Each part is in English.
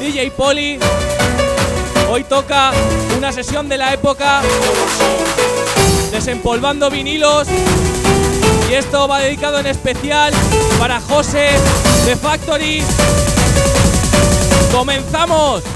DJ Poli. Hoy toca una sesión de la época, desempolvando vinilos. Y esto va dedicado en especial para José de Factory. ¡Comenzamos!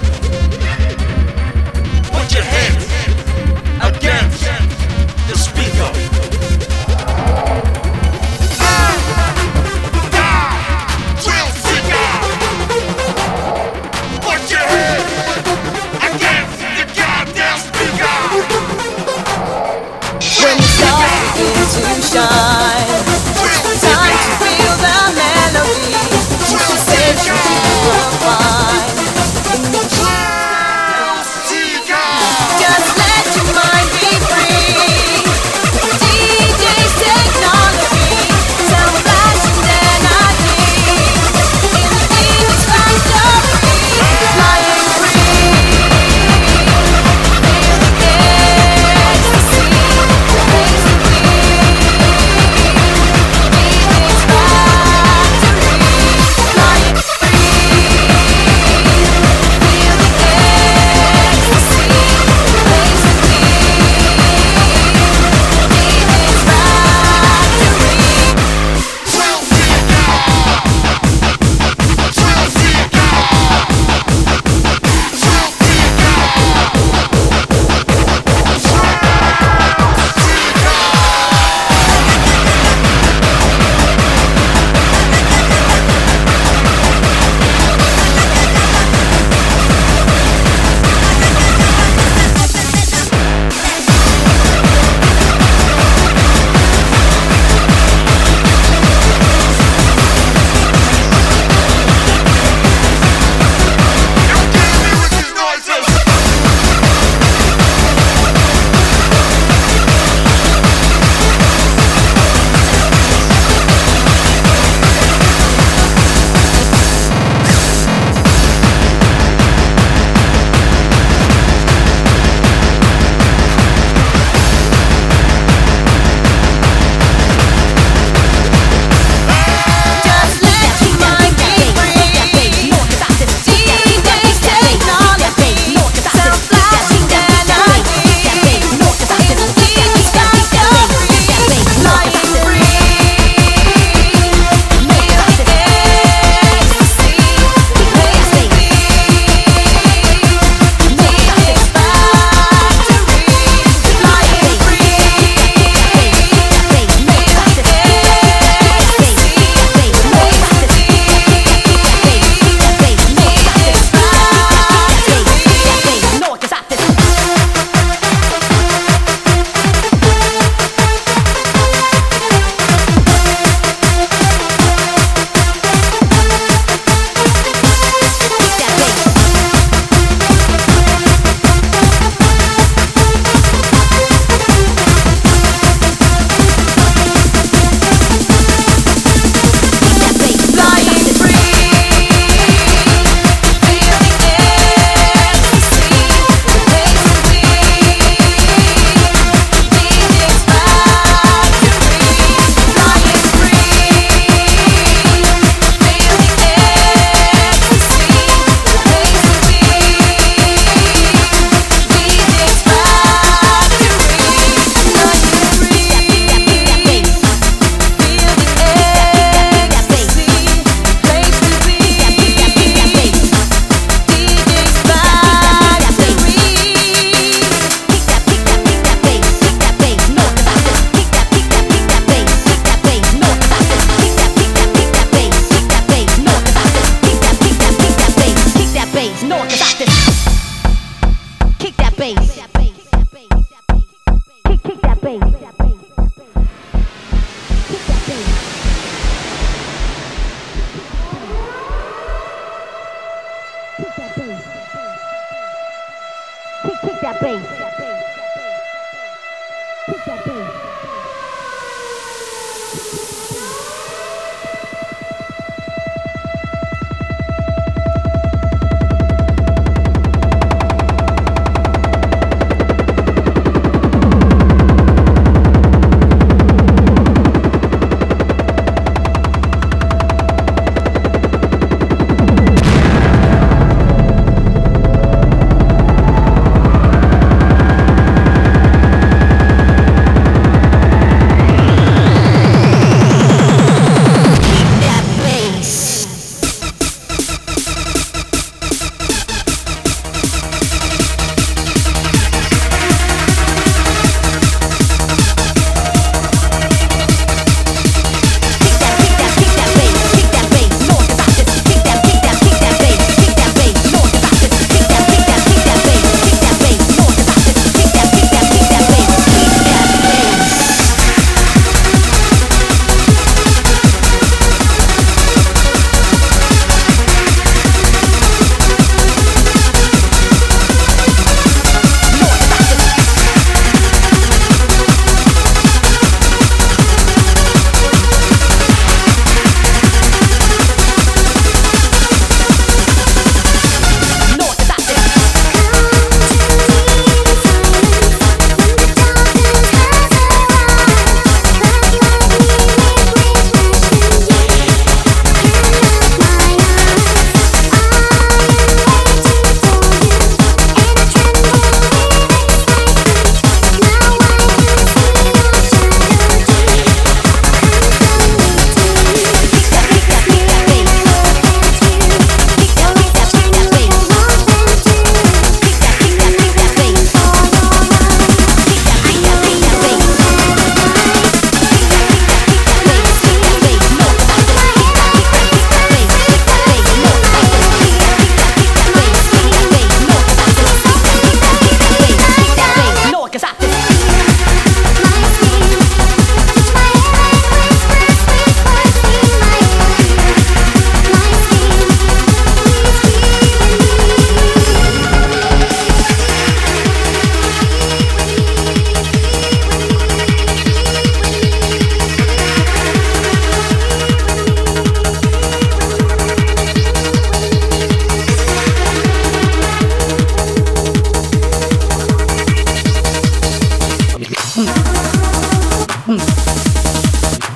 Shine,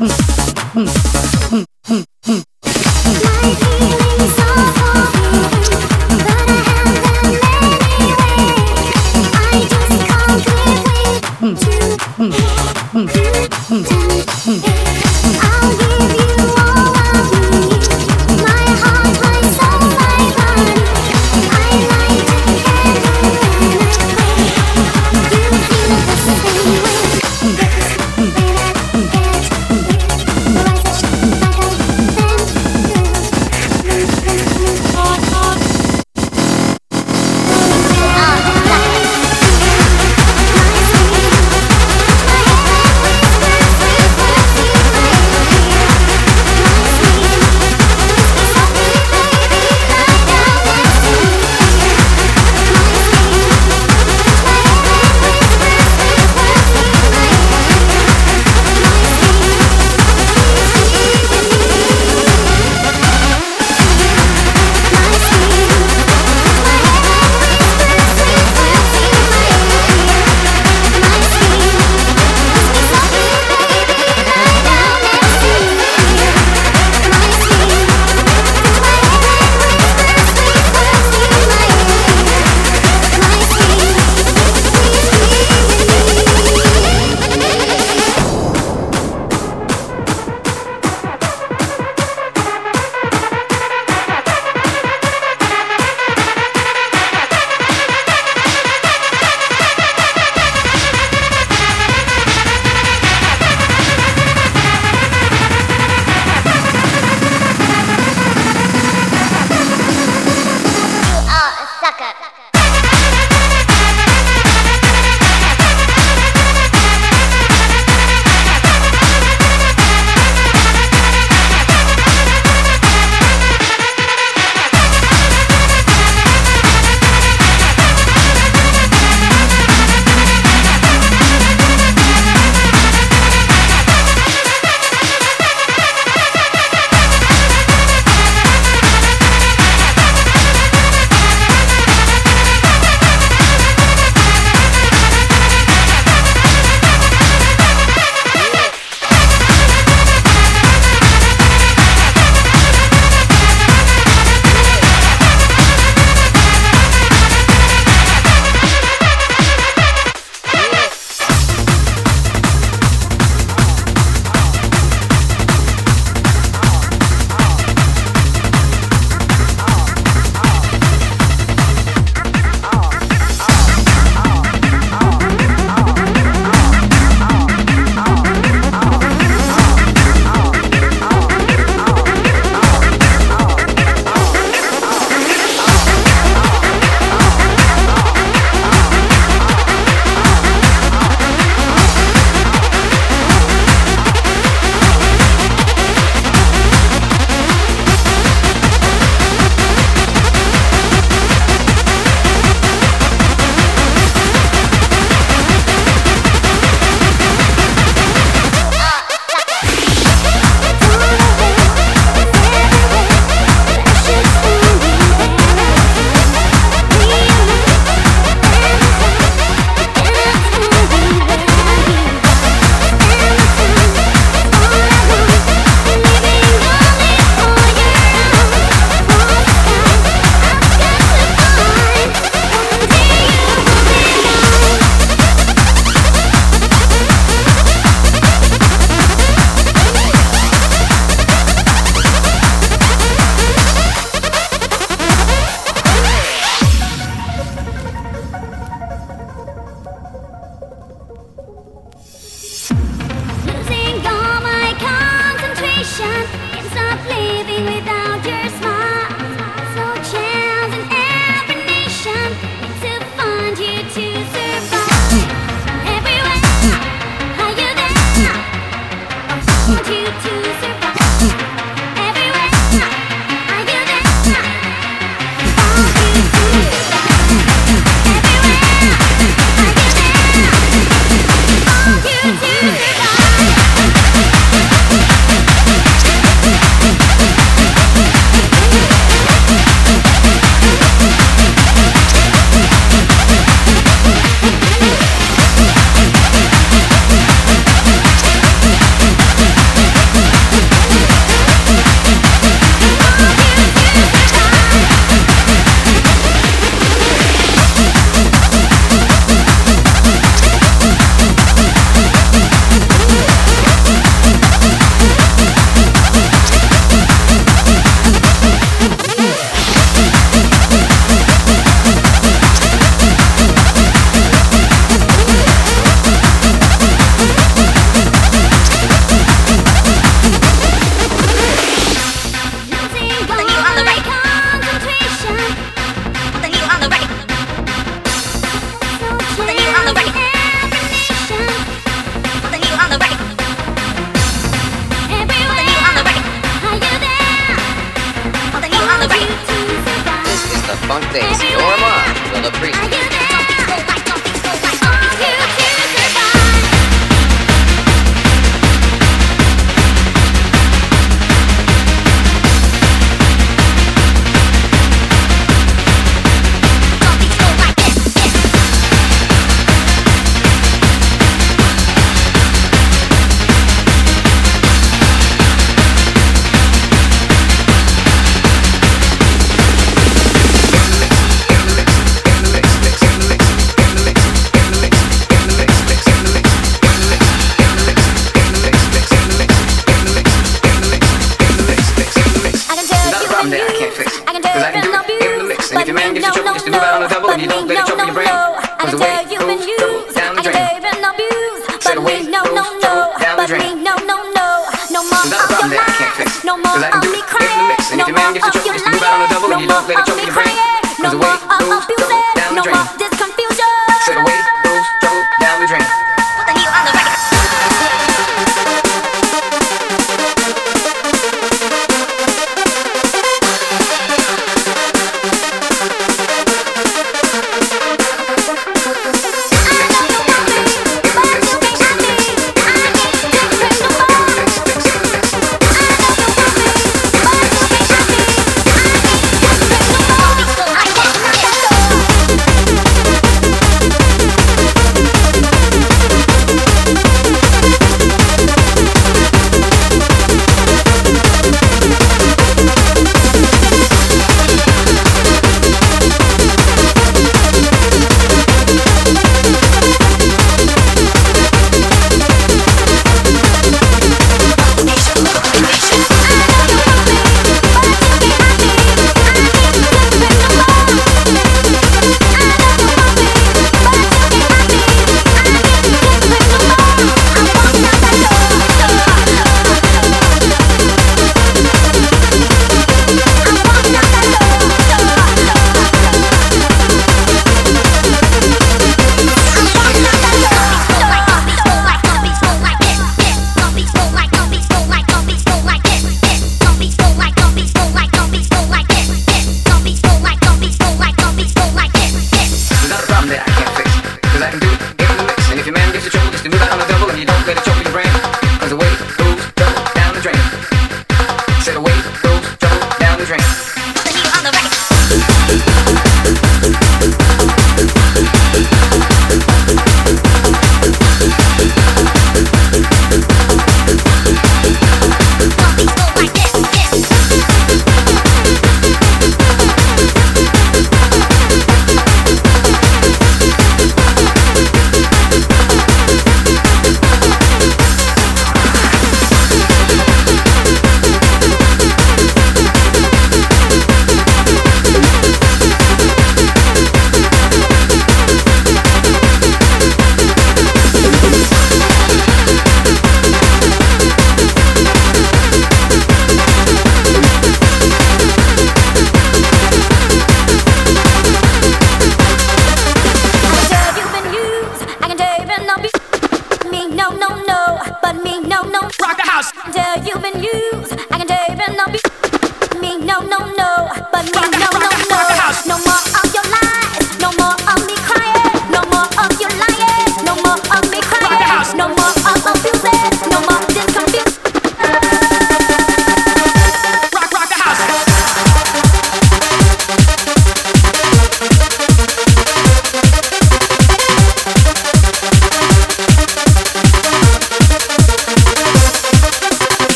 음, 음. 음.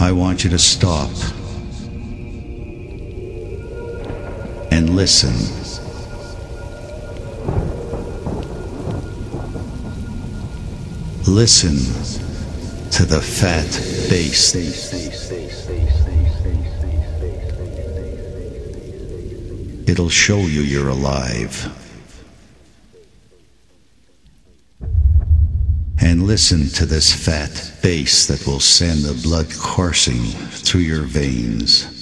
I want you to stop and listen. Listen to the fat bass. It'll show you you're alive. And listen to this fat bass that will send the blood coursing through your veins.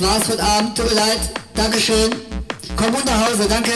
Das war's heute Abend. Tut mir leid. Dankeschön. Komm gut nach Hause, danke.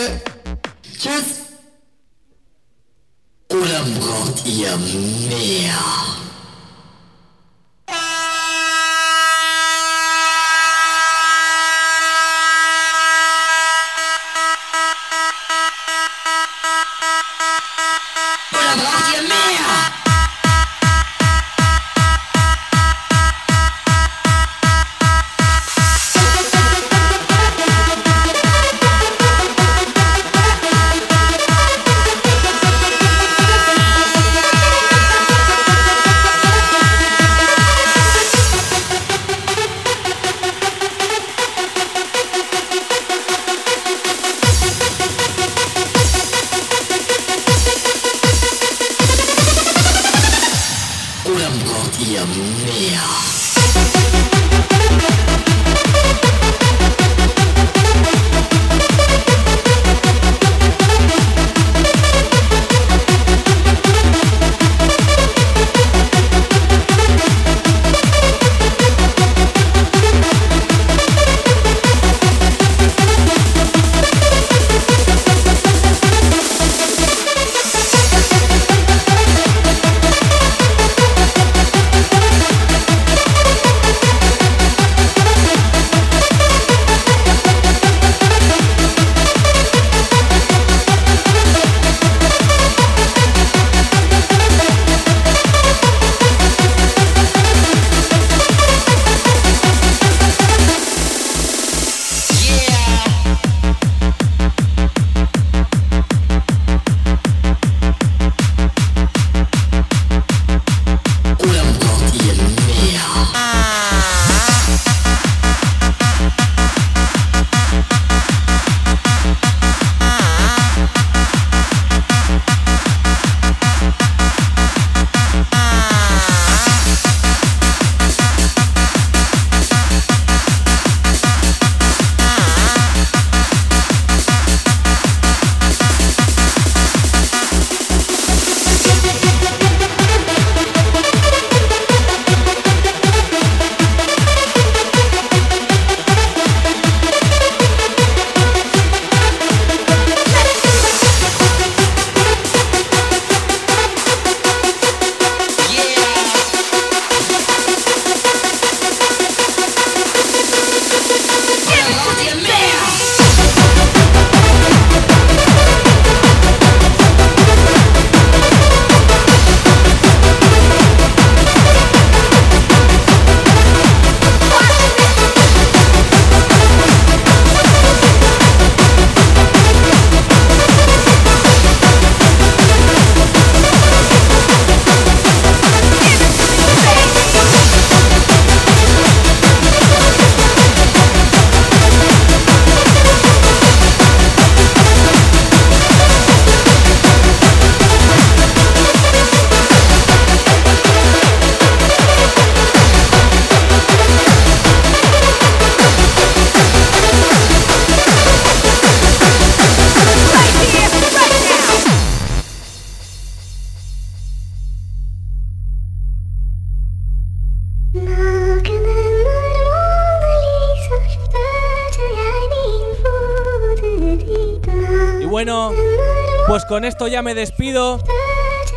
Con esto ya me despido.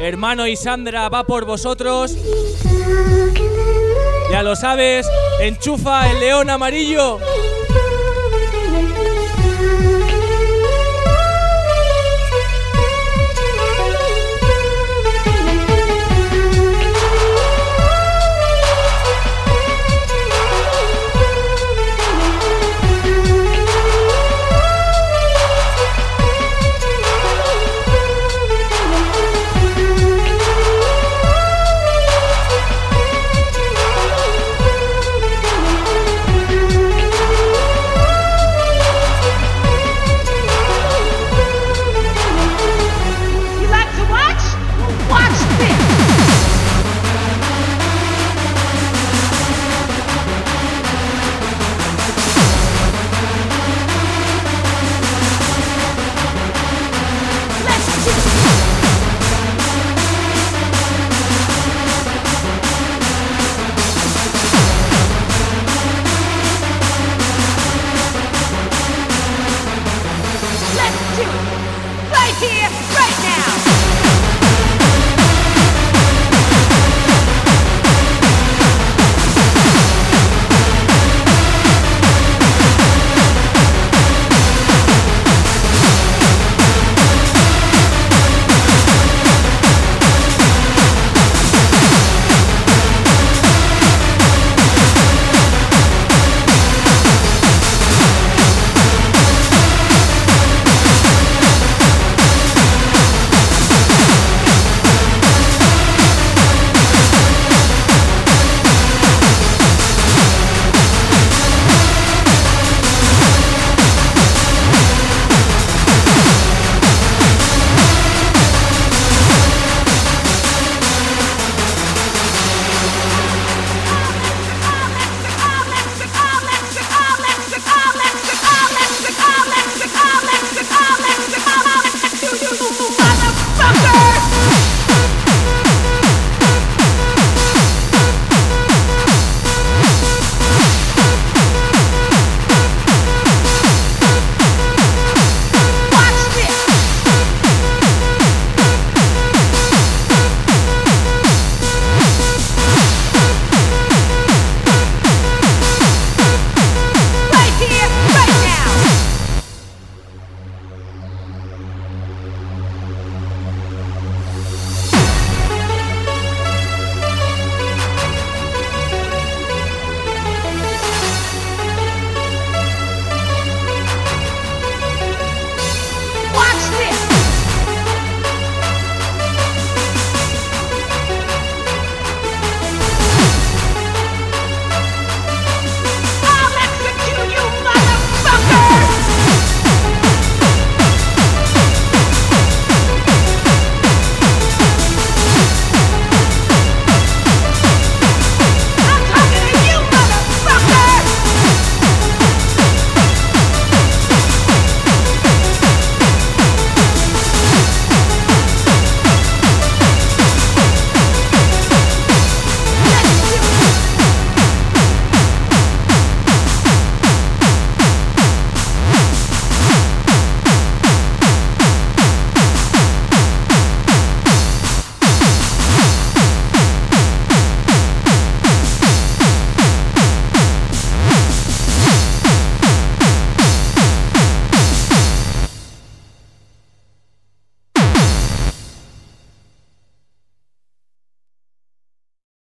Hermano y Sandra va por vosotros. Ya lo sabes, enchufa el león amarillo.